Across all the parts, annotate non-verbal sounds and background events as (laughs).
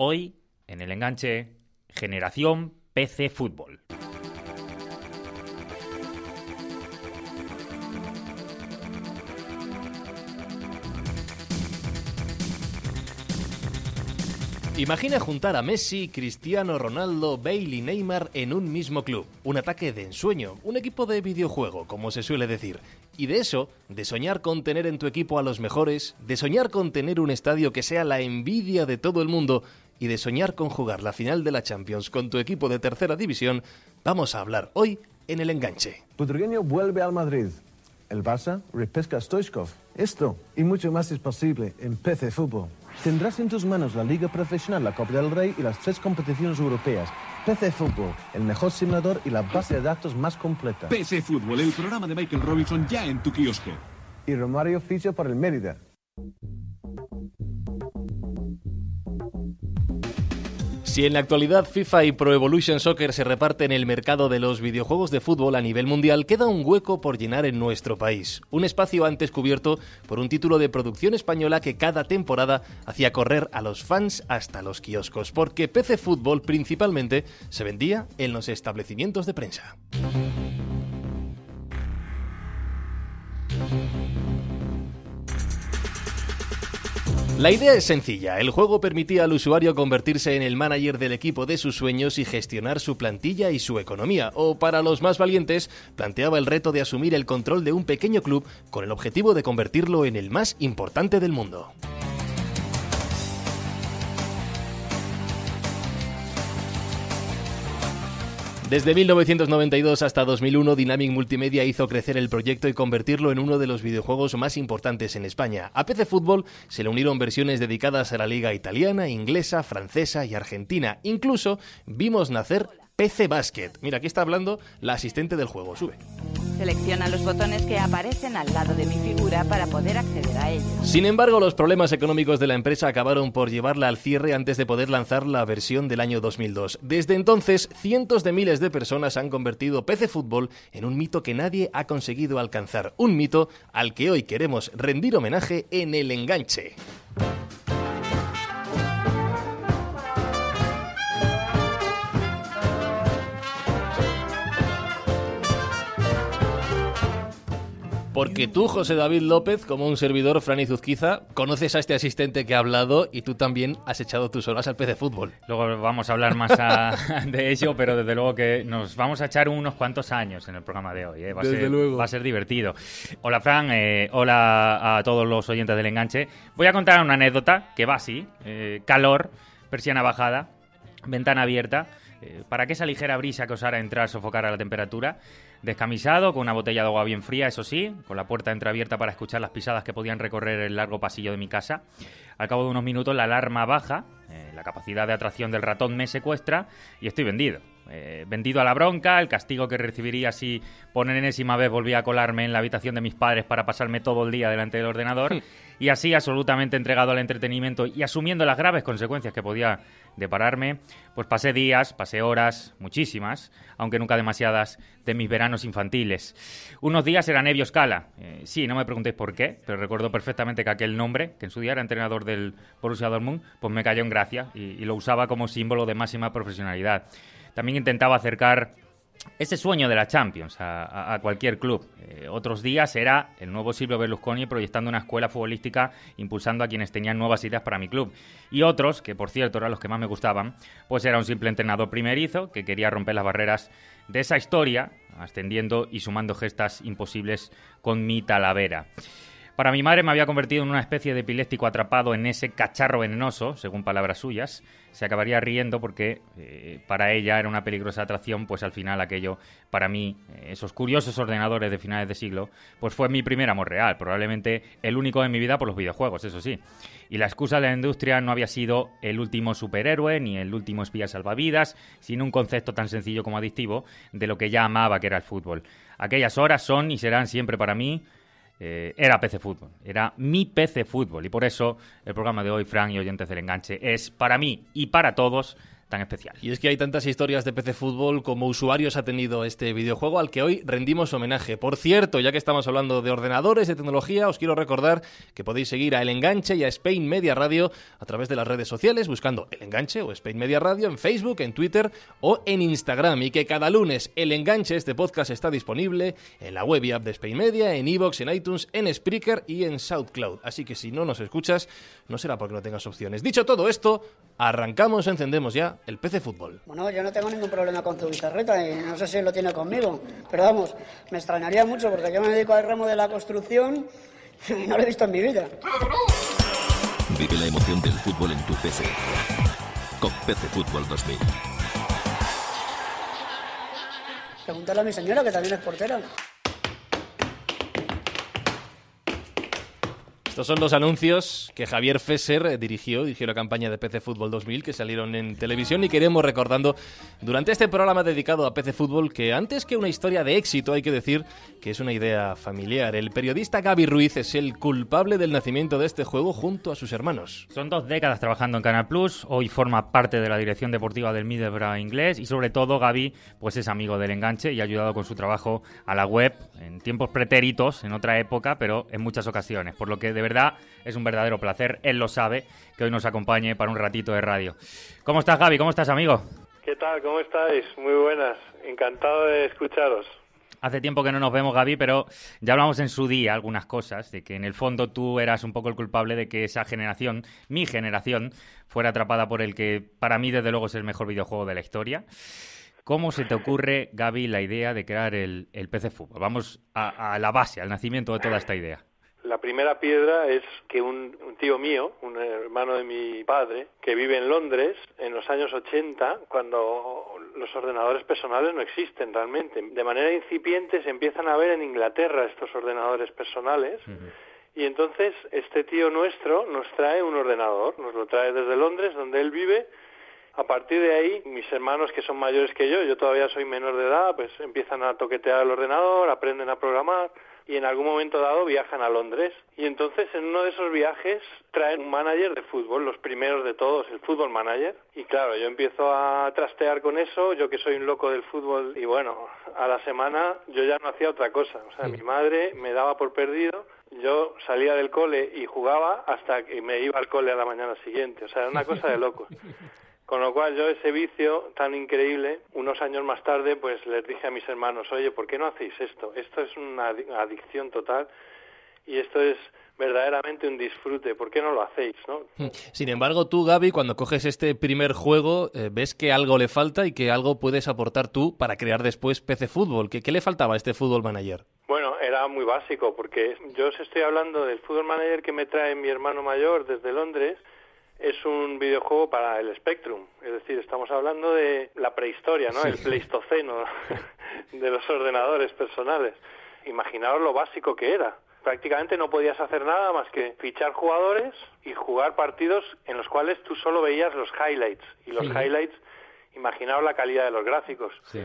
Hoy, en el enganche, Generación PC Fútbol. Imagina juntar a Messi, Cristiano Ronaldo, Bale y Neymar en un mismo club. Un ataque de ensueño, un equipo de videojuego, como se suele decir. Y de eso, de soñar con tener en tu equipo a los mejores, de soñar con tener un estadio que sea la envidia de todo el mundo y de soñar con jugar la final de la Champions con tu equipo de tercera división, vamos a hablar hoy en el enganche. Budrigueño vuelve al Madrid. El Barça repesca a Stoichkov. Esto y mucho más es posible en PC Fútbol. Tendrás en tus manos la Liga Profesional, la Copa del Rey y las tres competiciones europeas. PC Fútbol, el mejor simulador y la base de datos más completa. PC Fútbol, el programa de Michael Robinson ya en tu kiosco. Y Romario Ficho por el Mérida. Si en la actualidad FIFA y Pro Evolution Soccer se reparten el mercado de los videojuegos de fútbol a nivel mundial, queda un hueco por llenar en nuestro país. Un espacio antes cubierto por un título de producción española que cada temporada hacía correr a los fans hasta los kioscos, porque PC Fútbol principalmente se vendía en los establecimientos de prensa. La idea es sencilla. El juego permitía al usuario convertirse en el manager del equipo de sus sueños y gestionar su plantilla y su economía. O para los más valientes, planteaba el reto de asumir el control de un pequeño club con el objetivo de convertirlo en el más importante del mundo. Desde 1992 hasta 2001, Dynamic Multimedia hizo crecer el proyecto y convertirlo en uno de los videojuegos más importantes en España. A PC Fútbol se le unieron versiones dedicadas a la liga italiana, inglesa, francesa y argentina. Incluso vimos nacer PC Basket. Mira, aquí está hablando la asistente del juego. Sube. Selecciona los botones que aparecen al lado de mi figura para poder acceder a ellos. Sin embargo, los problemas económicos de la empresa acabaron por llevarla al cierre antes de poder lanzar la versión del año 2002. Desde entonces, cientos de miles de personas han convertido PC Fútbol en un mito que nadie ha conseguido alcanzar. Un mito al que hoy queremos rendir homenaje en el enganche. Porque tú, José David López, como un servidor, Fran Zuzquiza, conoces a este asistente que ha hablado y tú también has echado tus horas al PC Fútbol. Luego vamos a hablar más a- (laughs) de ello, pero desde luego que nos vamos a echar unos cuantos años en el programa de hoy. ¿eh? Va, a Desde ser, luego. va a ser divertido. Hola, Fran. eh, hola a todos los oyentes del enganche. Voy a contar una anécdota que va así. eh, calor, persiana bajada, ventana abierta. eh, para que esa ligera brisa que osara entrar sofocara la temperatura. Descamisado, con una botella de agua bien fría, eso sí, con la puerta entreabierta para escuchar las pisadas que podían recorrer el largo pasillo de mi casa. Al cabo de unos minutos la alarma baja, eh, la capacidad de atracción del ratón me secuestra y estoy vendido. Eh, vendido a la bronca, el castigo que recibiría si por enésima vez volvía a colarme en la habitación de mis padres para pasarme todo el día delante del ordenador y así absolutamente entregado al entretenimiento y asumiendo las graves consecuencias que podía depararme, pues pasé días, pasé horas, muchísimas, aunque nunca demasiadas, de mis veranos infantiles. Unos días era Nevio Scala. Eh, sí, no me preguntéis por qué, pero recuerdo perfectamente que aquel nombre, que en su día era entrenador del Borussia Dortmund, pues me cayó en gracia y, y lo usaba como símbolo de máxima profesionalidad. También intentaba acercar ese sueño de la Champions a, cualquier club. Eh, otros días era el nuevo Silvio Berlusconi proyectando una escuela futbolística, impulsando a quienes tenían nuevas ideas para mi club. Y otros, que por cierto eran los que más me gustaban, pues era un simple entrenador primerizo que quería romper las barreras de esa historia, ascendiendo y sumando gestas imposibles con mi talavera. Para mi madre me había convertido en una especie de epiléptico atrapado en ese cacharro venenoso, según palabras suyas. Se acabaría riendo porque eh, para ella era una peligrosa atracción, pues al final aquello, para mí, eh, esos curiosos ordenadores de finales de siglo, pues fue mi primer amor real, probablemente el único de mi vida por los videojuegos, eso sí. Y la excusa de la industria no había sido el último superhéroe ni el último espía salvavidas, sino un concepto tan sencillo como adictivo de lo que ya amaba que era el fútbol. Aquellas horas son y serán siempre para mí eh, era PC Fútbol, era mi PC Fútbol. Y por eso el programa de hoy, Fran y oyentes del enganche, es para mí y para todos tan especial. Y es que hay tantas historias de PC Fútbol como usuarios ha tenido este videojuego al que hoy rendimos homenaje. Por cierto, ya que estamos hablando de ordenadores, de tecnología, os quiero recordar que podéis seguir a El Enganche y a Spain Media Radio a través de las redes sociales buscando El Enganche o Spain Media Radio en Facebook, en Twitter o en Instagram y que cada lunes El Enganche, este podcast está disponible en la web y app de Spain Media, en iVoox, en iTunes, en Spreaker y en SoundCloud. Así que si no nos escuchas, no será porque no tengas opciones. Dicho todo esto, arrancamos, encendemos ya el PC Fútbol. Bueno, yo no tengo ningún problema con tu bizarreta y no sé si lo tiene conmigo, pero vamos, me extrañaría mucho porque yo me dedico al ramo de la construcción y no lo he visto en mi vida. Vive la emoción del fútbol en tu PC. Con PC Fútbol 2000. Preguntarle a mi señora, que también es portera. Estos son los anuncios que Javier Fesser eh, dirigió, dirigió la campaña de PC Fútbol 2000 que salieron en televisión y queremos recordando durante este programa dedicado a PC Fútbol que antes que una historia de éxito hay que decir que es una idea familiar. El periodista Gaby Ruiz es el culpable del nacimiento de este juego junto a sus hermanos. Son dos décadas trabajando en Canal Plus, hoy forma parte de la dirección deportiva del Middlesbrough inglés y sobre todo Gaby pues es amigo del enganche y ha ayudado con su trabajo a la web en tiempos pretéritos, en otra época, pero en muchas ocasiones, por lo que de verdad es un verdadero placer, él lo sabe, que hoy nos acompañe para un ratito de radio. ¿Cómo estás Gaby? ¿Cómo estás amigo? ¿Qué tal? ¿Cómo estáis? Muy buenas. Encantado de escucharos. Hace tiempo que no nos vemos, Gaby, pero ya hablamos en su día algunas cosas, de que en el fondo tú eras un poco el culpable de que esa generación, mi generación, fuera atrapada por el que para mí desde luego es el mejor videojuego de la historia. ¿Cómo se te ocurre, Gaby, la idea de crear el, el PC Fútbol? Vamos a, a la base, al nacimiento de toda esta idea. Primera piedra es que un, un, tío mío, un hermano de mi padre, que vive en Londres en los años 80, cuando los ordenadores personales no existen realmente. De manera incipiente se empiezan a ver en Inglaterra estos ordenadores personales. Uh -huh. Y entonces este tío nuestro nos trae un ordenador, nos lo trae desde Londres, donde él vive. A partir de ahí, mis hermanos que son mayores que yo, yo todavía soy menor de edad, pues empiezan a toquetear el ordenador, aprenden a programar y en algún momento dado viajan a Londres. Y entonces en uno de esos viajes traen un manager de fútbol, los primeros de todos, el fútbol manager. Y claro, yo empiezo a trastear con eso, yo que soy un loco del fútbol, y bueno, a la semana yo ya no hacía otra cosa. O sea, sí. mi madre me daba por perdido, yo salía del cole y jugaba hasta que me iba al cole a la mañana siguiente. O sea, era una cosa de locos. (laughs) Con lo cual yo ese vicio tan increíble, unos años más tarde, pues les dije a mis hermanos, oye, ¿por qué no hacéis esto? Esto es una adicción total y esto es verdaderamente un disfrute. ¿Por qué no lo hacéis? ¿no? Sin embargo, tú, Gaby, cuando coges este primer juego, eh, ves que algo le falta y que algo puedes aportar tú para crear después PC Fútbol. ¿Qué, ¿Qué, le faltaba a este Fútbol Manager? Bueno, era muy básico, porque yo os estoy hablando del Fútbol Manager que me trae mi hermano mayor desde Londres, es un videojuego para el Spectrum, es decir, estamos hablando de la prehistoria, ¿no? Sí. El pleistoceno (laughs) de los ordenadores personales. Imaginaos lo básico que era. Prácticamente no podías hacer nada más que fichar jugadores y jugar partidos en los cuales tú solo veías los highlights. Y los sí. highlights, imaginaos la calidad de los gráficos. Sí.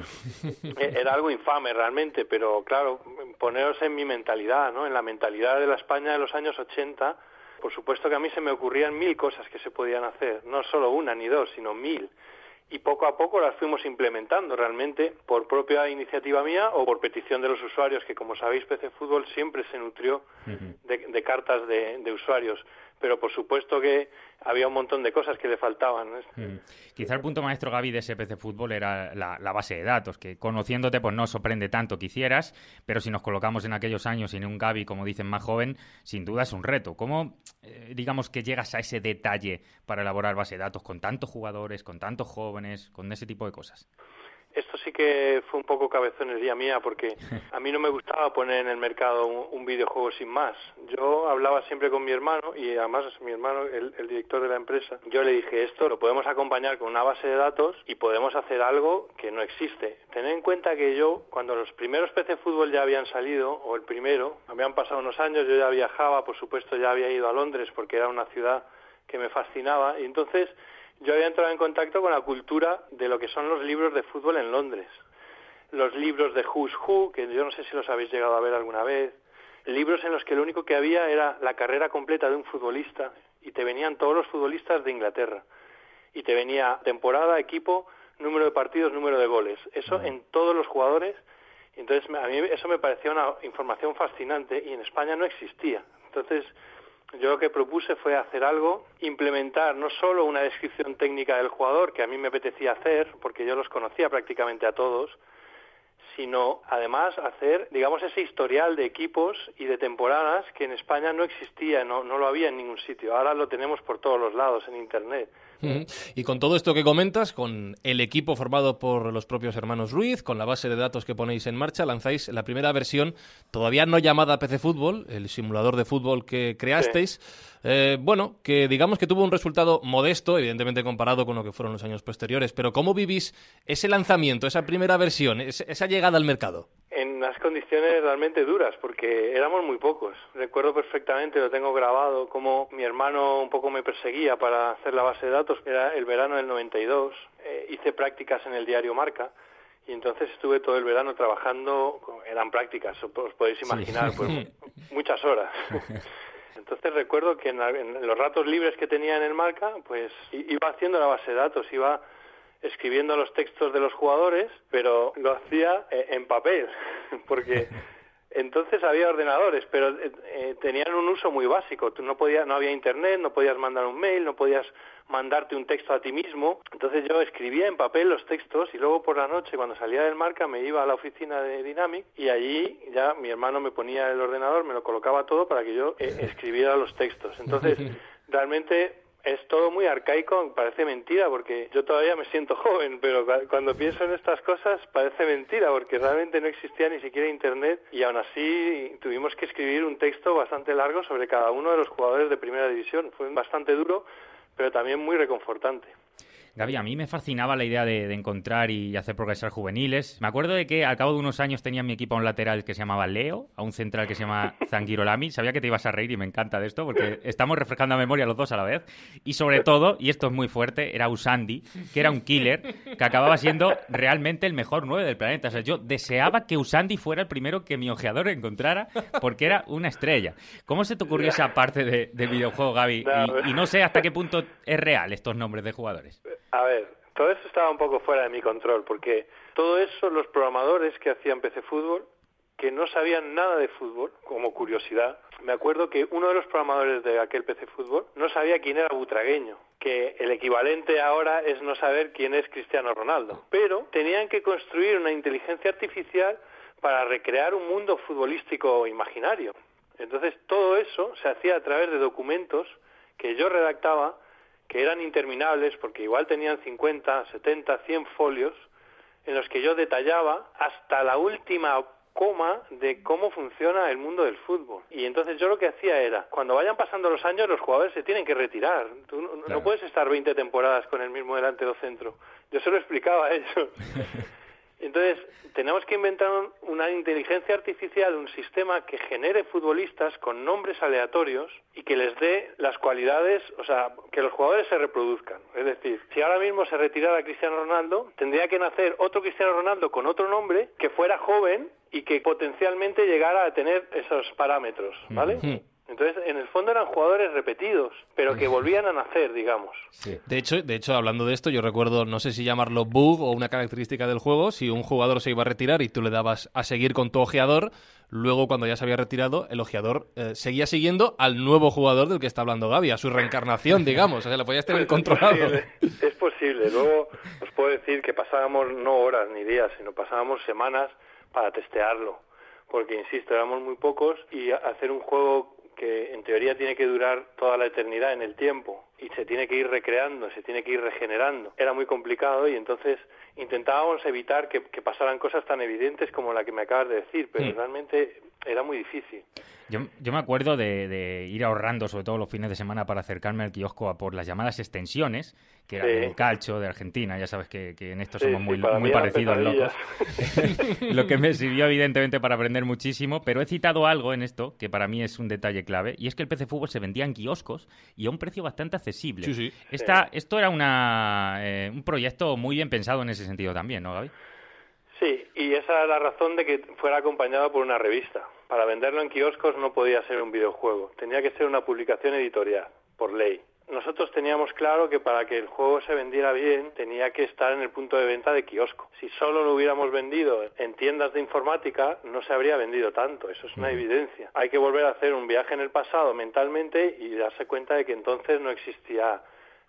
(laughs) Era algo infame realmente, pero claro, poneros en mi mentalidad, ¿no? En la mentalidad de la España de los años 80 por supuesto que a mí se me ocurrían mil cosas que se podían hacer, no solo una ni dos, sino mil. Y poco a poco las fuimos implementando realmente por propia iniciativa mía o por petición de los usuarios, que como sabéis PC Fútbol siempre se nutrió de, de, cartas de, de, usuarios. Pero por supuesto que había un montón de cosas que le faltaban. ¿no? Mm. Quizá el punto maestro, Gaby, de ese PC Fútbol era la, base de datos, que conociéndote pues no sorprende tanto que hicieras, pero si nos colocamos en aquellos años en un Gaby, como dicen, más joven, sin duda es un reto. ¿Cómo, eh, digamos, que llegas a ese detalle para elaborar base de datos con tantos jugadores, con tantos jóvenes, con ese tipo de cosas? Esto sí que fue un poco cabezonería mía porque (laughs) a mí no me gustaba poner en el mercado un, un, videojuego sin más. Yo hablaba siempre con mi hermano y además mi hermano, el, el, director de la empresa, yo le dije esto lo podemos acompañar con una base de datos y podemos hacer algo que no existe. Tened en cuenta que yo, cuando los primeros PC Fútbol ya habían salido, o el primero, habían pasado unos años, yo ya viajaba, por supuesto ya había ido a Londres porque era una ciudad que me fascinaba y entonces yo había entrado en contacto con la cultura de lo que son los libros de fútbol en Londres. Los libros de Who's Who, que yo no sé si los habéis llegado a ver alguna vez. Libros en los que lo único que había era la carrera completa de un futbolista y te venían todos los futbolistas de Inglaterra. y te venía temporada, equipo, número de partidos, número de goles. Eso en todos los jugadores. Entonces, a mí eso me parecía una información fascinante y en España no existía. Entonces, yo lo que propuse fue hacer algo, implementar no solo una descripción técnica del jugador, que a mí me apetecía hacer, porque yo los conocía prácticamente a todos, sino además hacer, digamos, ese historial de equipos y de temporadas que en España no existía, no, no lo había en ningún sitio. Ahora lo tenemos por todos los lados en Internet. Y con todo esto que comentas, con el equipo formado por los propios hermanos Ruiz, con la base de datos que ponéis en marcha, lanzáis la primera versión, todavía no llamada PC Fútbol, el simulador de fútbol que creasteis. Eh, bueno, que digamos que tuvo un resultado modesto, evidentemente comparado con lo que fueron los años posteriores, pero ¿cómo vivís ese lanzamiento, esa primera versión, esa llegada al mercado? En unas condiciones realmente duras, porque éramos muy pocos. Recuerdo perfectamente, lo tengo grabado, como mi hermano un poco me perseguía para hacer la base de datos, era el verano del 92, eh, hice prácticas en el diario Marca, y entonces estuve todo el verano trabajando, eran prácticas, os podéis imaginar, pues (laughs) muchas horas. (laughs) Entonces recuerdo que en, los ratos libres que tenía en el marca, pues iba haciendo la base de datos, iba escribiendo los textos de los jugadores, pero lo hacía eh, en papel, (laughs) porque (laughs) entonces había ordenadores, pero eh, eh, tenían un uso muy básico. Tú no podías, no había internet, no podías mandar un mail, no podías mandarte un texto a ti mismo. Entonces yo escribía en papel los textos y luego por la noche cuando salía del marca me iba a la oficina de Dynamic y allí ya mi hermano me ponía el ordenador, me lo colocaba todo para que yo eh, (laughs) escribiera los textos. Entonces realmente es todo muy arcaico, parece mentira, porque yo todavía me siento joven, pero cuando pienso en estas cosas parece mentira, porque realmente no existía ni siquiera Internet y aún así tuvimos que escribir un texto bastante largo sobre cada uno de los jugadores de primera división. Fue bastante duro, pero también muy reconfortante. Gaby, a mí me fascinaba la idea de, encontrar y hacer progresar juveniles. Me acuerdo de que al cabo de unos años tenía en mi equipo a un lateral que se llamaba Leo, a un central que se llama (laughs) Zangirolami. Sabía que te ibas a reír y me encanta de esto porque estamos refrescando a memoria los dos a la vez. Y sobre todo, y esto es muy fuerte, era Usandi, que era un killer que acababa siendo realmente el mejor 9 del planeta. O sea, yo deseaba que Usandi fuera el primero que mi ojeador encontrara porque era una estrella. ¿Cómo se te ocurrió esa parte de, del videojuego, Gaby? y no sé hasta qué punto es real estos nombres de jugadores. A ver, todo eso estaba un poco fuera de mi control, porque todo eso los programadores que hacían PC Fútbol, que no sabían nada de fútbol, como curiosidad, me acuerdo que uno de los programadores de aquel PC Fútbol no sabía quién era Butragueño, que el equivalente ahora es no saber quién es Cristiano Ronaldo, pero tenían que construir una inteligencia artificial para recrear un mundo futbolístico imaginario. Entonces todo eso se hacía a través de documentos que yo redactaba que eran interminables porque igual tenían 50, 70, 100 folios en los que yo detallaba hasta la última coma de cómo funciona el mundo del fútbol. Y entonces yo lo que hacía era, cuando vayan pasando los años, los jugadores se tienen que retirar. Tú no, puedes estar 20 temporadas con el mismo delantero centro. Yo se lo explicaba a ellos. (laughs) Entonces, tenemos que inventar una inteligencia artificial, un sistema que genere futbolistas con nombres aleatorios y que les dé las cualidades, o sea, que los jugadores se reproduzcan. Es decir, si ahora mismo se retirara Cristiano Ronaldo, tendría que nacer otro Cristiano Ronaldo con otro nombre que fuera joven y que potencialmente llegara a tener esos parámetros, ¿vale? Entonces, en el fondo eran jugadores repetidos, pero que volvían a nacer, digamos. De hecho, de hecho, hablando de esto, yo recuerdo, no sé si llamarlo bug o una característica del juego, si un jugador se iba a retirar y tú le dabas a seguir con tu ojeador, luego cuando ya se había retirado, el ojeador eh, seguía siguiendo al nuevo jugador del que está hablando Gaby, a su reencarnación, digamos. O sea, lo podías tener (laughs) pues controlado. Es posible. Luego os puedo decir que pasábamos no horas ni días, sino pasábamos semanas para testearlo. Porque, insisto, éramos muy pocos y hacer un juego que en teoría tiene que durar toda la eternidad en el tiempo y se tiene que ir recreando, se tiene que ir regenerando. Era muy complicado y entonces intentábamos evitar que, pasaran cosas tan evidentes como la que me acabas de decir, pero mm. realmente era muy difícil. Yo, yo me acuerdo de, ir ahorrando, sobre todo los fines de semana, para acercarme al kiosco a por las llamadas extensiones, que eran el calcho de Argentina. Ya sabes que, en esto somos muy, muy parecidos, locos. (laughs) Lo que me sirvió, evidentemente, para aprender muchísimo. Pero he citado algo en esto que para mí es un detalle clave, y es que el PC Fútbol se vendía en kioscos y a un precio bastante accesible. Esta, esto era una, eh, un proyecto muy bien pensado en ese sentido también, ¿no, Gaby? Sí, y esa era la razón de que fuera acompañado por una revista. Para venderlo en kioscos no podía ser un videojuego, tenía que ser una publicación editorial, por ley. Nosotros teníamos claro que para que el juego se vendiera bien tenía que estar en el punto de venta de kiosco. Si solo lo hubiéramos vendido en tiendas de informática, no se habría vendido tanto, eso es una evidencia. Hay que volver a hacer un viaje en el pasado mentalmente y darse cuenta de que entonces no existía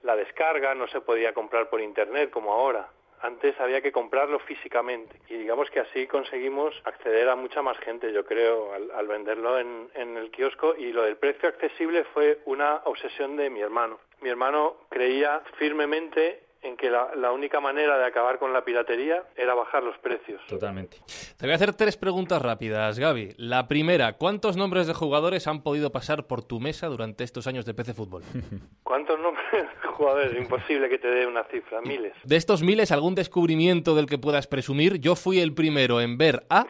la descarga, no se podía comprar por internet como ahora. Antes había que comprarlo físicamente y digamos que así conseguimos acceder a mucha más gente, yo creo, al, al venderlo en, en el kiosco y lo del precio accesible fue una obsesión de mi hermano. Mi hermano creía firmemente en que la, la, única manera de acabar con la piratería era bajar los precios. Totalmente. Te voy a hacer tres preguntas rápidas, Gaby. La primera, ¿cuántos nombres de jugadores han podido pasar por tu mesa durante estos años de PC Fútbol? (laughs) ¿Cuántos nombres de jugadores? Imposible que te dé una cifra, miles. De estos miles, ¿algún descubrimiento del que puedas presumir? Yo fui el primero en ver a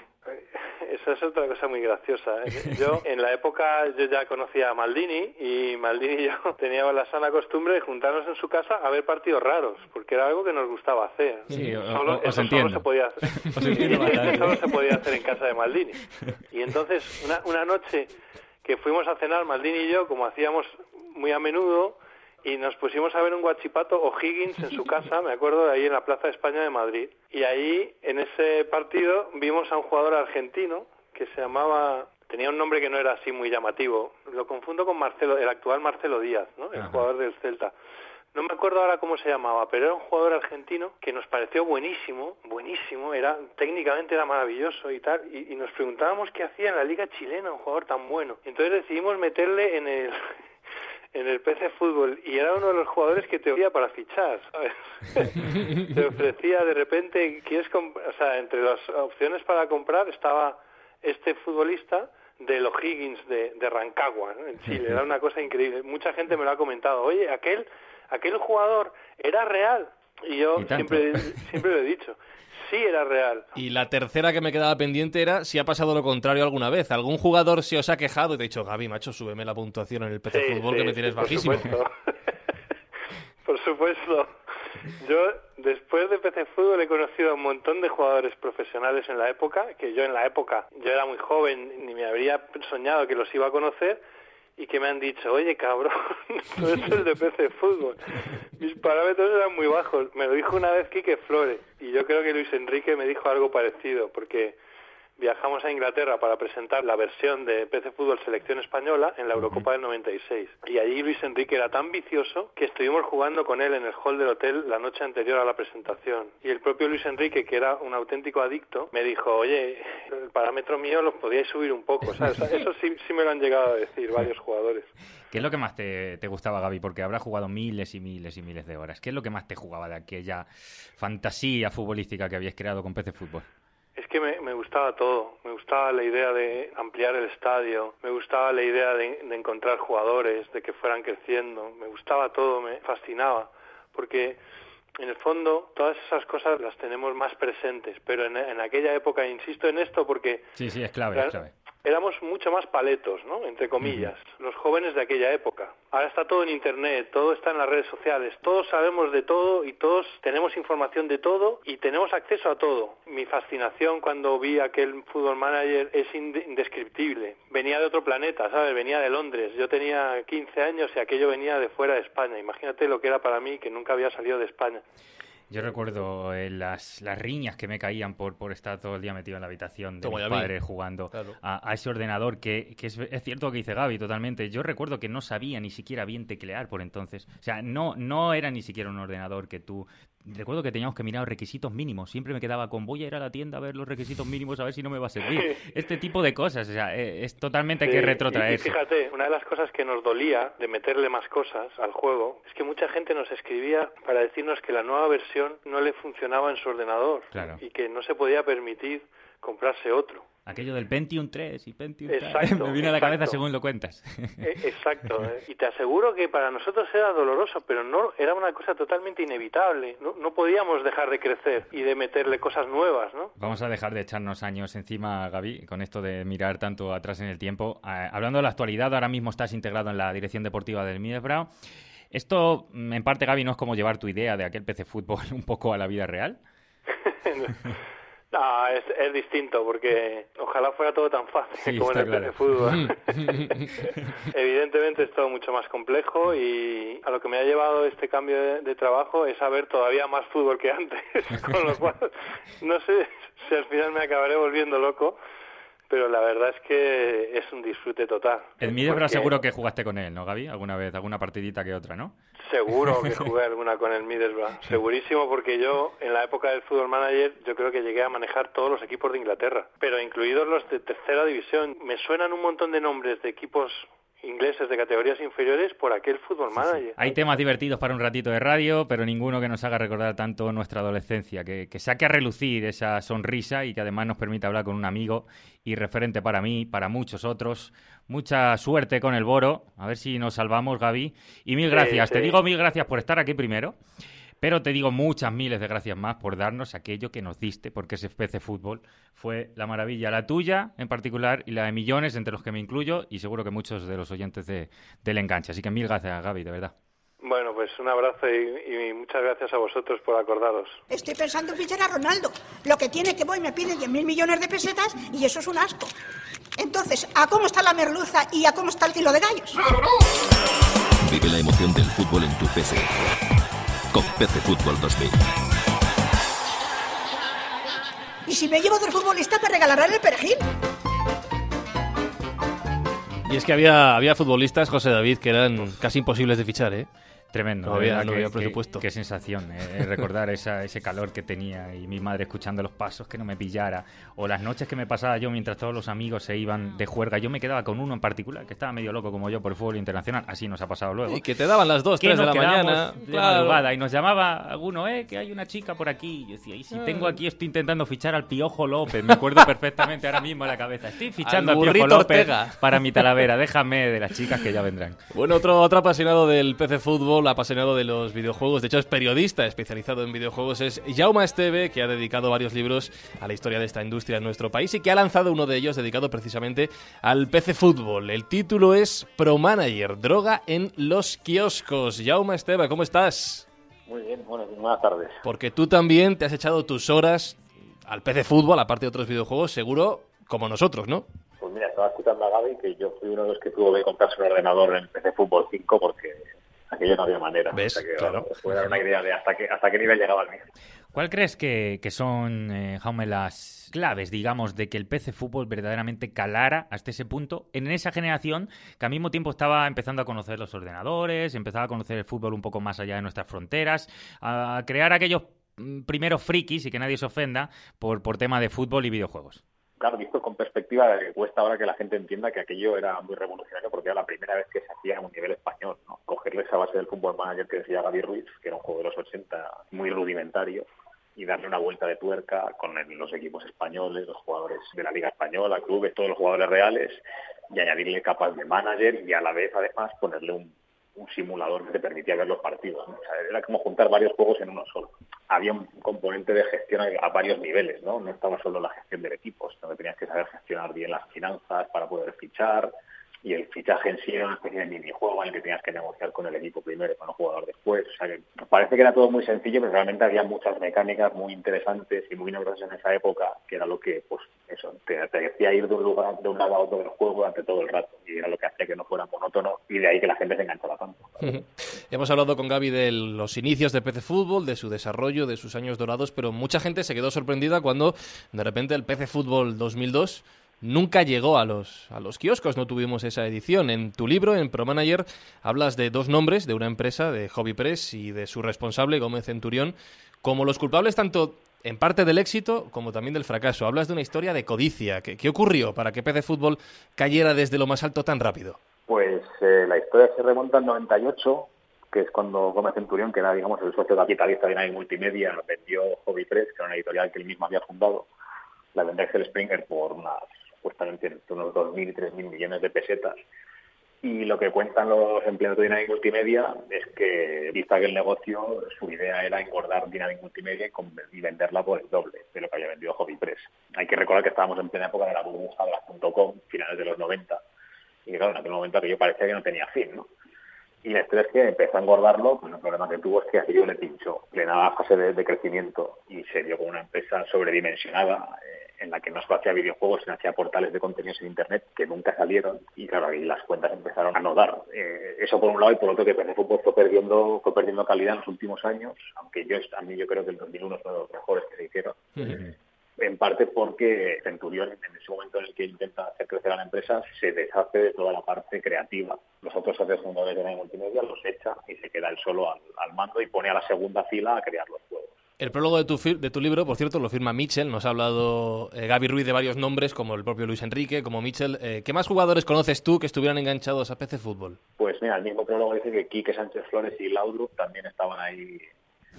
esa es otra cosa muy graciosa. ¿eh? (laughs) Yo, en la época, yo ya conocía a Maldini y Maldini y yo (laughs) teníamos la sana costumbre de juntarnos en su casa a ver partidos raros, porque era algo que nos gustaba hacer. Sí, solo, os eso entiendo. Solo se, podía hacer. (laughs) Bastante. solo se podía hacer en casa de Maldini. Y entonces, una, una noche que fuimos a cenar, Maldini y yo, como hacíamos muy a menudo, y nos pusimos a ver un guachipato o Higgins en su casa, me acuerdo, de ahí en la Plaza de España de Madrid. Y ahí, en ese partido, vimos a un jugador argentino que se llamaba tenía un nombre que no era así muy llamativo. Lo confundo con Marcelo, el actual Marcelo Díaz, ¿no? El Ajá. jugador del Celta. No me acuerdo ahora cómo se llamaba, pero era un jugador argentino que nos pareció buenísimo, buenísimo, era técnicamente era maravilloso y tal, y, y nos preguntábamos qué hacía en la liga chilena un jugador tan bueno. Entonces decidimos meterle en el (laughs) en el PC Fútbol y era uno de los jugadores que te ofrecía para fichar, ¿sabes? (laughs) te ofrecía de repente, quieres o sea, entre las opciones para comprar estaba este futbolista de los Higgins de, de Rancagua, ¿no? en Chile. Era una cosa increíble. Mucha gente me lo ha comentado. Oye, aquel, aquel jugador era real. Y yo Y siempre, siempre lo he dicho. Sí era real. Y la tercera que me quedaba pendiente era si ha pasado lo contrario alguna vez. ¿Algún jugador se os ha quejado y te ha dicho, Gaby, macho, súbeme la puntuación en el PC Sí, Fútbol sí, que me sí, tienes por bajísimo? supuesto. (laughs) por supuesto. Yo, después de PC Fútbol, he conocido a un montón de jugadores profesionales en la época, que yo en la época, yo era muy joven, ni me habría soñado que los iba a conocer, y que me han dicho, oye, cabrón, (laughs) tú eres el de PC Fútbol. Mis parámetros eran muy bajos. Me lo dijo una vez Quique Flores, y yo creo que Luis Enrique me dijo algo parecido, porque viajamos a Inglaterra para presentar la versión de PC Fútbol Selección Española en la Eurocopa del 96. Y allí Luis Enrique era tan vicioso que estuvimos jugando con él en el hall del hotel la noche anterior a la presentación. Y el propio Luis Enrique, que era un auténtico adicto, me dijo, oye, el parámetro mío lo podíais subir un poco. ¿sabes? Eso sí, sí me lo han llegado a decir varios jugadores. ¿Qué es lo que más te, te gustaba, Gaby? Porque habrás jugado miles y miles y miles de horas. ¿Qué es lo que más te jugaba de aquella fantasía futbolística que habías creado con PC Fútbol? Es que me gustaba todo. Me gustaba la idea de ampliar el estadio, me gustaba la idea de, de encontrar jugadores, de que fueran creciendo, me gustaba todo, me fascinaba, porque en el fondo todas esas cosas las tenemos más presentes, pero en, en aquella época, insisto en esto porque Sí, sí, es clave, es clave. Éramos mucho más paletos, ¿no? Entre comillas, los jóvenes de aquella época. Ahora está todo en Internet, todo está en las redes sociales, todos sabemos de todo y todos tenemos información de todo y tenemos acceso a todo. Mi fascinación cuando vi aquel fútbol manager es inde- indescriptible. Venía de otro planeta, ¿sabes? Venía de Londres. Yo tenía 15 años y aquello venía de fuera de España. Imagínate lo que era para mí que nunca había salido de España. Yo recuerdo eh, las, las riñas que me caían por, por estar todo el día metido en la habitación de Toma mis ya vi. padres jugando Claro. a, a ese ordenador que, que es, es cierto lo que dice Gaby totalmente. Yo recuerdo que no sabía ni siquiera bien teclear por entonces. O sea, no, no era ni siquiera un ordenador que tú... Recuerdo que teníamos que mirar los requisitos mínimos. Siempre me quedaba con voy a ir a la tienda a ver los requisitos mínimos a ver si no me va a servir. Este tipo de cosas. O sea, eh, es totalmente Sí, que. Y, fíjate, una de las cosas que nos dolía de meterle más cosas al juego es que mucha gente nos escribía para decirnos que la nueva versión no le funcionaba en su ordenador Claro. y que no se podía permitir comprarse otro. Aquello del Pentium 3 y Pentium 3. Exacto, (laughs) me viene a la cabeza según lo cuentas. Eh, Exacto, (laughs) eh. y te aseguro que para nosotros era doloroso, pero no era una cosa totalmente inevitable. No, no podíamos dejar de crecer y de meterle cosas nuevas, ¿no? Vamos a dejar de echarnos años encima, Gaby, con esto de mirar tanto atrás en el tiempo. Ah, hablando de la actualidad, ahora mismo estás integrado en la dirección deportiva del Middlesbrough. Esto, mm, en parte, Gaby, no es como llevar tu idea de aquel PC Fútbol (laughs) un poco a la vida real. (laughs) Ah, es, es distinto porque ojalá fuera todo tan fácil Sí, como en el claro. fútbol. (laughs) Evidentemente es todo mucho más complejo y a lo que me ha llevado este cambio de, de trabajo es a ver todavía más fútbol que antes, con lo cual no sé si al final me acabaré volviendo loco, pero la verdad es que es un disfrute total. El Middlesbrough Porque- seguro que jugaste con él, ¿no, Gaby? Alguna vez, alguna partidita que otra, ¿no? Seguro que (laughs) jugué alguna con el Middlesbrough. Segurísimo porque yo, en la época del Fútbol Manager, yo creo que llegué a manejar todos los equipos de Inglaterra, pero incluidos los de tercera división. Me suenan un montón de nombres de equipos ingleses de categorías inferiores por aquel Fútbol Manager. Hay temas divertidos para un ratito de radio, pero ninguno que nos haga recordar tanto nuestra adolescencia, que, que saque a relucir esa sonrisa y que además nos permita hablar con un amigo y referente para mí, para muchos otros. Mucha suerte con el Boro, a ver si nos salvamos, Gaby. Y mil Sí, gracias, te sí. digo mil gracias por estar aquí primero, pero te digo muchas miles de gracias más por darnos aquello que nos diste, porque ese PC Fútbol fue la maravilla, la tuya en particular y la de millones, entre los que me incluyo, y seguro que muchos de los oyentes de, del enganche. Así que mil gracias, Gaby, de verdad. Bueno, pues un abrazo y, y muchas gracias a vosotros por acordaros. Estoy pensando en fichar a Ronaldo. Lo que tiene que voy me piden 10.000 millones de pesetas y eso es un asco. Entonces, ¿a cómo está la merluza y a cómo está el kilo de gallos? Vive la emoción del fútbol en tu PC. Con PC Fútbol 2000. Y si me llevo otro futbolista, me regalarán el perejil. Y es que había, había futbolistas, José David, que eran casi imposibles de fichar, ¿eh? Tremendo, verdad no había presupuesto. Qué, sensación, eh, recordar esa, ese calor que tenía y mi madre escuchando los pasos que no me pillara. O las noches que me pasaba yo mientras todos los amigos se iban de juerga. Yo me quedaba con uno en particular que estaba medio loco como yo por el fútbol internacional. Así nos ha pasado luego. Y que te daban las 2, Que 3 de la mañana. de Claro. madrugada y nos llamaba alguno, eh, que hay una chica por aquí. Y yo decía, y si Ah. tengo aquí, estoy intentando fichar al Piojo López. Me acuerdo perfectamente ahora mismo en la cabeza. Estoy fichando Al al, Piojo López Ortega. para mi talavera. Déjame de las chicas que ya vendrán. Bueno, otro, otro apasionado del PC Fútbol, apasionado de los videojuegos, de hecho es periodista especializado en videojuegos, es Jaume Esteve, que ha dedicado varios libros a la historia de esta industria en nuestro país y que ha lanzado uno de ellos dedicado precisamente al PC Fútbol. El título es Pro Manager, droga en los kioscos. Jaume Esteve, ¿cómo estás? Muy bien, bueno, buenas tardes. Porque tú también te has echado tus horas al PC Fútbol, aparte de otros videojuegos, seguro como nosotros, ¿no? Pues mira, estaba escuchando a Gaby que yo fui uno de los que tuvo que comprarse un ordenador en PC Fútbol 5 porque aquello no había manera. ¿Ves? O sea que, Claro. dar una idea de hasta qué, hasta qué nivel llegaba el mío. ¿Cuál crees que, que son, eh, Jaume, las claves, digamos, de que el PC Fútbol verdaderamente calara hasta ese punto en esa generación que al mismo tiempo estaba empezando a conocer los ordenadores, empezaba a conocer el fútbol un poco más allá de nuestras fronteras, a crear aquellos mm, primeros frikis y que nadie se ofenda por, por tema de fútbol y videojuegos? Claro, visto con perspectiva, eh, cuesta ahora que la gente entienda que aquello era muy revolucionario porque era la primera vez que se hacía en un nivel español, ¿no? Cogerle esa base del fútbol manager que decía Gaby Ruiz, que era un juego de los 80 muy rudimentario, y darle una vuelta de tuerca con los equipos españoles, los jugadores de la Liga Española, clubes, todos los jugadores reales, y añadirle capas de manager y a la vez, además, ponerle un, un simulador que te permitía ver los partidos. era como juntar varios juegos en uno solo. Había un componente de gestión a, a varios niveles, ¿no? No estaba solo la gestión del equipo, sino que tenías que saber gestionar bien las finanzas para poder fichar, y el fichaje en sí era una especie de minijuego en el que tenías que negociar con el equipo primero y con el jugador después. O sea que parece que era todo muy sencillo, pero realmente había muchas mecánicas muy interesantes y muy novedosas en esa época, que era lo que, pues, eso, te, te hacía ir de un lugar, de un lado a otro del juego durante todo el rato. Y era lo que hacía que no fuera monótono y de ahí que la gente se enganchara tanto. Hemos hablado con Gaby de los inicios de PC Fútbol, de su desarrollo, de sus años dorados, pero mucha gente se quedó sorprendida cuando de repente el PC Fútbol 2002 nunca llegó a los, a los kioscos, no tuvimos esa edición. En tu libro, en Pro Manager, hablas de dos nombres, de una empresa, de Hobby Press y de su responsable, Gómez Centurión, como los culpables tanto en parte del éxito como también del fracaso. Hablas de una historia de codicia. ¿Qué, qué ocurrió para que PC Fútbol cayera desde lo más alto tan rápido? Pues eh, la historia se remonta al 98, que es cuando Gómez Centurión, que era digamos el socio capitalista de Nike Multimedia, vendió Hobby Press, que era una editorial que él mismo había fundado, la vendió Axel Springer por unas, supuestamente entre unos 2.000 y 3.000 millones de pesetas. Y lo que cuentan los empleados de Dynamic Multimedia es que, vista que el negocio, su idea era engordar Dynamic Multimedia y venderla por el doble de lo que había vendido Hobby Press. Hay que recordar que estábamos en plena época de la burbuja de las .com, finales de los 90, y claro, en aquel momento aquello parecía que no tenía fin, ¿no? Y la historia es que empezó a engordarlo, pues el problema que tuvo es que aquello le pinchó, plena fase de, crecimiento y se dio con una empresa sobredimensionada eh, en la que no solo hacía videojuegos, sino hacía portales de contenidos en Internet que nunca salieron. Y claro, ahí las cuentas empezaron a no dar. Eh, eso por un lado y por otro que PC Fútbol fue perdiendo, perdiendo calidad en los últimos años, aunque yo a mí yo creo que el 2001 fue uno de los mejores que se hicieron en parte porque Centurión, en ese momento en el que intenta hacer crecer a la empresa, se deshace de toda la parte creativa. Los otros socios fundadores de la multimedia los echa y se queda él solo al, al, mando y pone a la segunda fila a crear los juegos. El prólogo de tu, de tu libro, por cierto, lo firma Mitchell. Nos ha hablado eh, Gaby Ruiz de varios nombres, como el propio Luis Enrique, como Mitchell. Eh, ¿Qué más jugadores conoces tú que estuvieran enganchados a PC Fútbol? Pues mira, el mismo prólogo dice que Quique Sánchez Flores y Laudrup también estaban ahí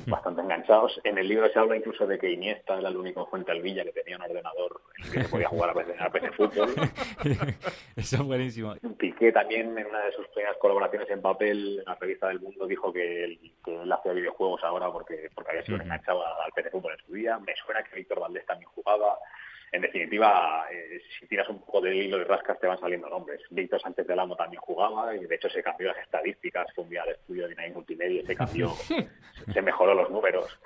bastante enganchados. En el libro se habla incluso de que Iniesta era el único en Fuente Alvilla que tenía un ordenador en el que se podía jugar a PC, a PC Fútbol. (laughs) Eso es buenísimo. Piqué también en una de sus primeras colaboraciones en papel en la revista del Mundo dijo que él, que él hacía videojuegos ahora porque, porque había sido enganchado al PC Fútbol en su día. Me suena que Víctor Valdés también jugaba en definitiva, eh, si tiras un poco de hilo y rascas te van saliendo nombres. Víctor Sánchez del Amo también jugaba y de hecho se cambió las estadísticas, fue un día de estudio de Dinamic Multimedia y se cambió, (laughs) se mejoró los números.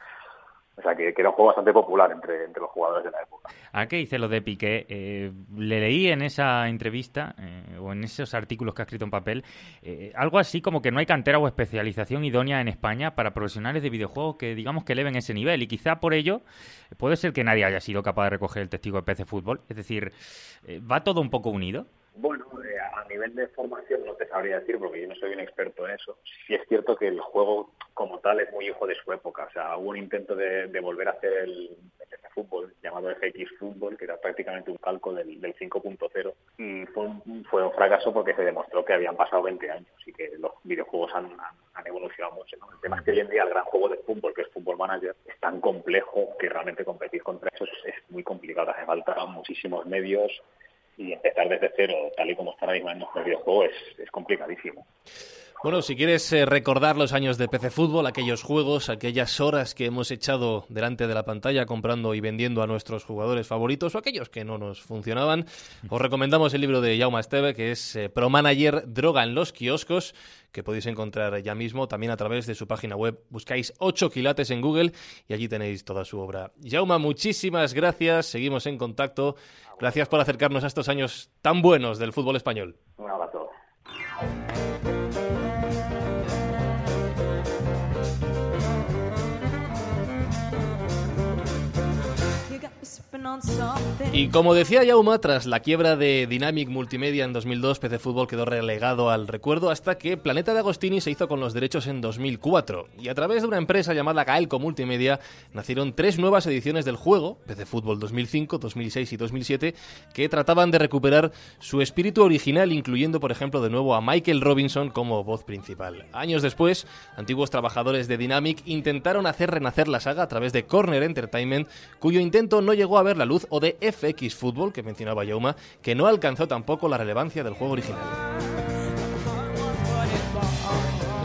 O sea, que, era un juego bastante popular entre, entre los jugadores de la época. ¿A qué hice lo de Piqué? Eh, le leí en esa entrevista eh, o en esos artículos que ha escrito en papel eh, algo así como que no hay cantera o especialización idónea en España para profesionales de videojuegos que digamos que eleven ese nivel y quizá por ello puede ser que nadie haya sido capaz de recoger el testigo de PC Fútbol. Es decir, ¿va todo un poco unido? Bueno, eh, a nivel de formación no te sabría decir porque yo no soy un experto en eso. Sí es cierto que el juego como tal es muy hijo de su época. O sea, hubo un intento de, de volver a hacer el, el, fútbol llamado FX Fútbol, que era prácticamente un calco del, del 5.0 y fue un, fue un fracaso porque se demostró que habían pasado 20 años y que los videojuegos han, han, han evolucionado mucho. ¿no? El tema es que hoy en día el gran juego de fútbol, que es Fútbol Manager, es tan complejo que realmente competir contra eso es, es muy complicado. Hace falta muchísimos medios, y empezar desde cero, tal y como está ahora mismo en nuestro videojuego, es, es complicadísimo. Bueno, si quieres eh, recordar los años de PC Fútbol, aquellos juegos, aquellas horas que hemos echado delante de la pantalla comprando y vendiendo a nuestros jugadores favoritos o aquellos que no nos funcionaban, os recomendamos el libro de Jaume Esteve, que es eh, Pro Manager Droga en los kioscos, que podéis encontrar ya mismo también a través de su página web. Buscáis 8 quilates en Google y allí tenéis toda su obra. Jaume, muchísimas gracias, seguimos en contacto. Gracias por acercarnos a estos años tan buenos del fútbol español. Un abrazo. Y como decía Yauma, tras la quiebra de Dynamic Multimedia en 2002, PC Fútbol quedó relegado al recuerdo hasta que Planeta de Agostini se hizo con los derechos en 2004. Y a través de una empresa llamada Gaelco Multimedia nacieron tres nuevas ediciones del juego, PC Fútbol 2005, 2006 y 2007, que trataban de recuperar su espíritu original, incluyendo, por ejemplo, de nuevo a Michael Robinson como voz principal. Años después, antiguos trabajadores de Dynamic intentaron hacer renacer la saga a través de Corner Entertainment, cuyo intento no llegó a la luz, o de FX Football, que mencionaba Yauma, que no alcanzó tampoco la relevancia del juego original.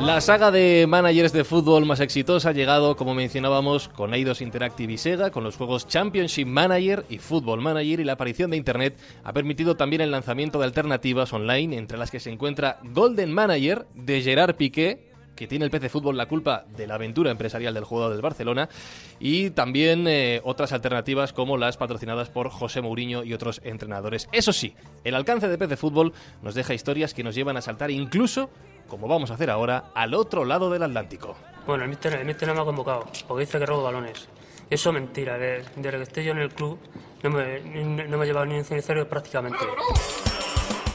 La saga de managers de fútbol más exitosa ha llegado, como mencionábamos, con Eidos Interactive y Sega, con los juegos Championship Manager y Football Manager, y la aparición de Internet ha permitido también el lanzamiento de alternativas online, entre las que se encuentra Golden Manager de Gerard Piqué, que tiene el PC Fútbol la culpa de la aventura empresarial del jugador del Barcelona y también eh, otras alternativas como las patrocinadas por José Mourinho y otros entrenadores. Eso sí, el alcance de PC Fútbol nos deja historias que nos llevan a saltar incluso, como vamos a hacer ahora, al otro lado del Atlántico. Bueno, el míster, el míster no me ha convocado porque dice que robo balones. Eso es mentira. Desde, desde que estoy yo en el club no me, no me he llevado ni un cenicero prácticamente.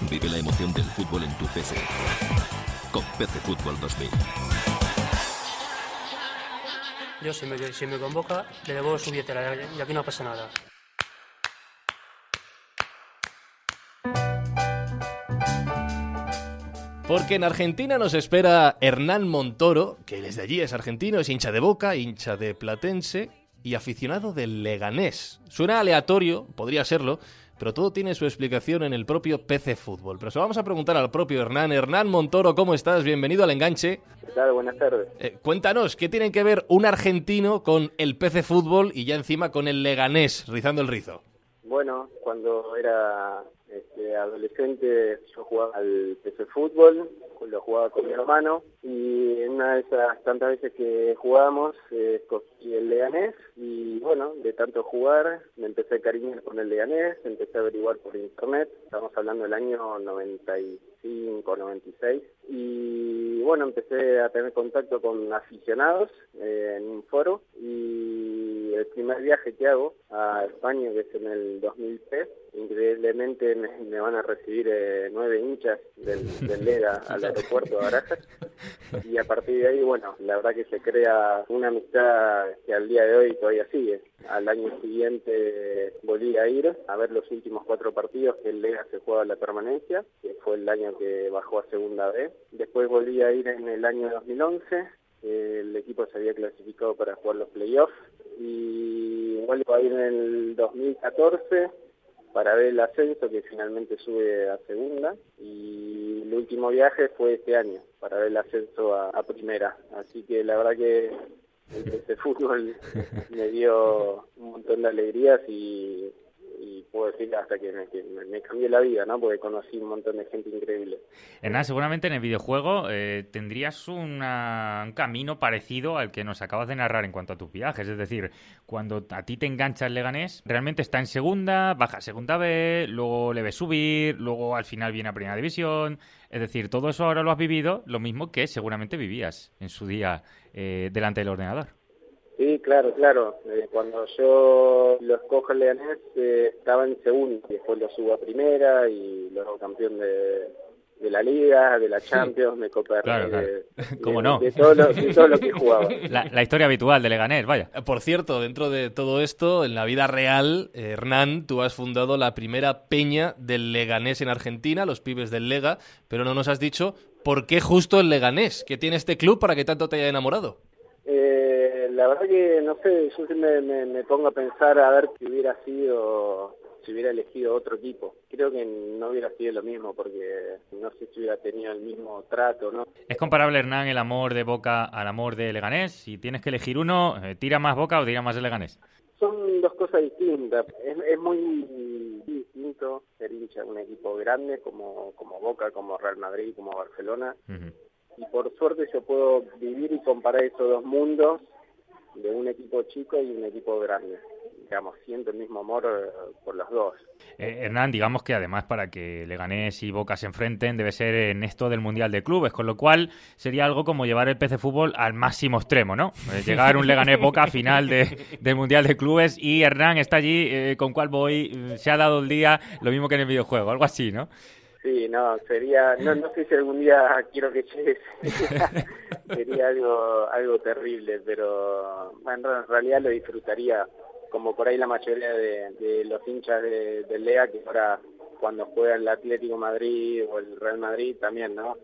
Vive la emoción del fútbol en tu PC con PC Fútbol 2000. Yo, si me, si me convoca, le devuelvo su billetera y aquí no pasa nada. Porque en Argentina nos espera Hernán Montoro, que desde allí es argentino, es hincha de Boca, hincha de Platense y aficionado del Leganés. Suena aleatorio, podría serlo, pero todo tiene su explicación en el propio PC Fútbol. Pero se lo vamos a preguntar al propio Hernán. Hernán Montoro, ¿cómo estás? Bienvenido al enganche. ¿Qué tal? Buenas tardes. Eh, cuéntanos, ¿qué tiene que ver un argentino con el PC Fútbol y ya encima con el Leganés, rizando el rizo? Bueno, cuando era este, adolescente yo jugaba al PC Fútbol, lo jugaba con mi hermano. Y en una de esas tantas veces que jugamos eh, el Leganés. Y bueno, de tanto jugar me empecé a cariñar con el Leganés, empecé a averiguar por internet, estamos hablando del año 95, 96 y bueno, empecé a tener contacto con aficionados eh, en un foro. Y el primer viaje que hago a España, que es en el 2003, increíblemente me, van a recibir eh, nueve hinchas del, del Lega (laughs) al aeropuerto de Barajas y a partir de ahí, bueno, la verdad que se crea una amistad que al día de hoy todavía sigue. Al año siguiente volví a ir a ver los últimos cuatro partidos que el Lega se juega la permanencia, que fue el año que bajó a Segunda B. Después volví a ir en el año 2011, el equipo se había clasificado para jugar los playoffs y vuelvo a ir en el 2014 para ver el ascenso que finalmente sube a segunda y el último viaje fue este año para ver el ascenso a, primera. Así que la verdad que este fútbol (laughs) me dio un montón de alegrías y y puedo decir hasta que me, me, cambió la vida, ¿no? Porque conocí un montón de gente increíble. Hernán, seguramente en el videojuego eh, tendrías un camino parecido al que nos acabas de narrar en cuanto a tus viajes. Es decir, cuando a ti te engancha el Leganés, realmente está en segunda, baja a segunda B, luego le ves subir, luego al final viene a primera división. Es decir, todo eso ahora lo has vivido, lo mismo que seguramente vivías en su día eh, delante del ordenador. Sí, claro, claro. Eh, cuando yo lo escojo el Leganés eh, estaba en segundo, después lo subo a primera y luego campeón de, de la Liga, de la Champions, me Copa claro, (laughs) de, ¿Cómo no? De todo, lo, todo, lo, que (laughs) jugaba. La, historia habitual de Leganés, vaya. Por cierto, dentro de todo esto, en la vida real, Hernán, tú has fundado la primera peña del Leganés en Argentina, los pibes del Lega, pero no nos has dicho por qué justo el Leganés, que tiene este club para que tanto te haya enamorado. Eh, la verdad que no sé, yo me, me, pongo a pensar a ver si hubiera sido, si hubiera elegido otro equipo. Creo que no hubiera sido lo mismo porque no sé si hubiera tenido el mismo trato, ¿no? ¿Es comparable, Hernán, el amor de Boca al amor de Leganés? Si tienes que elegir uno, eh, ¿tira más Boca o tira más de Leganés? Son dos cosas distintas. Es, es muy distinto ser hincha de un equipo grande como, como Boca, como Real Madrid, como Barcelona y por suerte yo puedo vivir y comparar esos dos mundos de un equipo chico y un equipo grande. Digamos, siento el mismo amor eh, por los dos. Eh, Hernán, digamos que además para que Leganés y Boca se enfrenten debe ser en esto del Mundial de Clubes, con lo cual sería algo como llevar el PC Fútbol al máximo extremo, ¿no? Eh, (laughs) llegar un Leganés Boca final de, del Mundial de Clubes y Hernán está allí, con cuál voy, se ha dado el día, lo mismo que en el videojuego, algo así, ¿no? Sí, no, sería, no, no sé si algún día quiero que llegue, (laughs) sería, algo, algo terrible, pero en realidad lo disfrutaría, como por ahí la mayoría de, los hinchas de, del LEA, que ahora cuando juega el Atlético Madrid o el Real Madrid también, ¿no?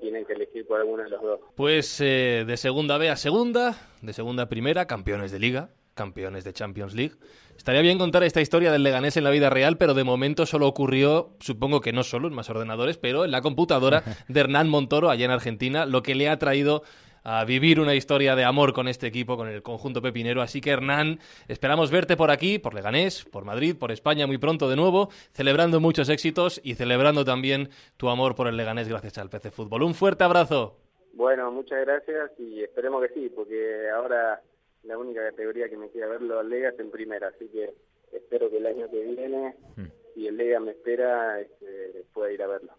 Tienen que elegir por alguno de los dos. Pues eh, de segunda B a segunda, de segunda a primera, campeones de liga, campeones de Champions League. Estaría bien contar esta historia del Leganés en la vida real, pero de momento solo ocurrió, supongo que no solo en más ordenadores, pero en la computadora (laughs) de Hernán Montoro allá en Argentina, lo que le ha traído a vivir una historia de amor con este equipo, con el conjunto pepinero. Así que Hernán, esperamos verte por aquí, por Leganés, por Madrid, por España muy pronto de nuevo, celebrando muchos éxitos y celebrando también tu amor por el Leganés gracias al PC Fútbol. Un fuerte abrazo. Bueno, muchas gracias y esperemos que sí, porque ahora la única categoría que me queda verlo al Lega es en primera, así que espero que el año que viene, hmm. si el Lega me espera, este, pueda ir a verlo.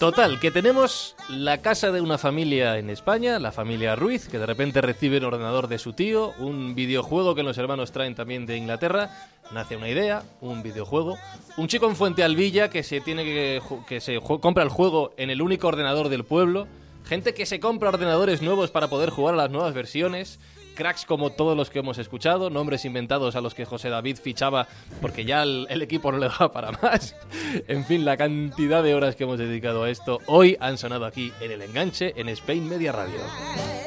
Total, que tenemos la casa de una familia en España, la familia Ruiz, que de repente recibe el ordenador de su tío, un videojuego que los hermanos traen también de Inglaterra, nace una idea, un videojuego, un chico en Fuente Alvilla que se tiene que, que se compra el juego en el único ordenador del pueblo, gente que se compra ordenadores nuevos para poder jugar a las nuevas versiones, cracks como todos los que hemos escuchado, nombres inventados a los que José David fichaba porque ya el, equipo no le daba para más. (laughs) en fin, la cantidad de horas que hemos dedicado a esto hoy han sonado aquí en el enganche en Spain Media Radio.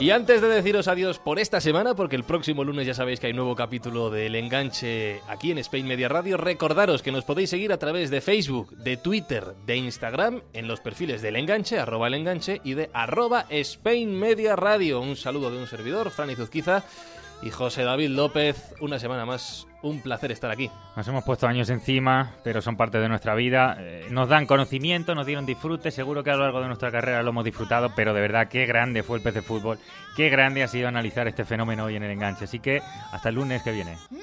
Y antes de deciros adiós por esta semana, porque el próximo lunes ya sabéis que hay nuevo capítulo del enganche aquí en Spain Media Radio, recordaros que nos podéis seguir a través de Facebook, de Twitter, de Instagram, en los perfiles del enganche, arroba el enganche y de arroba Spain Media Radio. Un saludo de un servidor, Fran Izuzquiza y José David López. Una semana más, un placer estar aquí. Nos hemos puesto años encima, pero son parte de nuestra vida. Eh, nos dan conocimiento, nos dieron disfrute. Seguro que a lo largo de nuestra carrera lo hemos disfrutado, pero de verdad, qué grande fue el pez de Fútbol. Qué grande ha sido analizar este fenómeno hoy en el enganche. Así que hasta el lunes que viene. ¡No!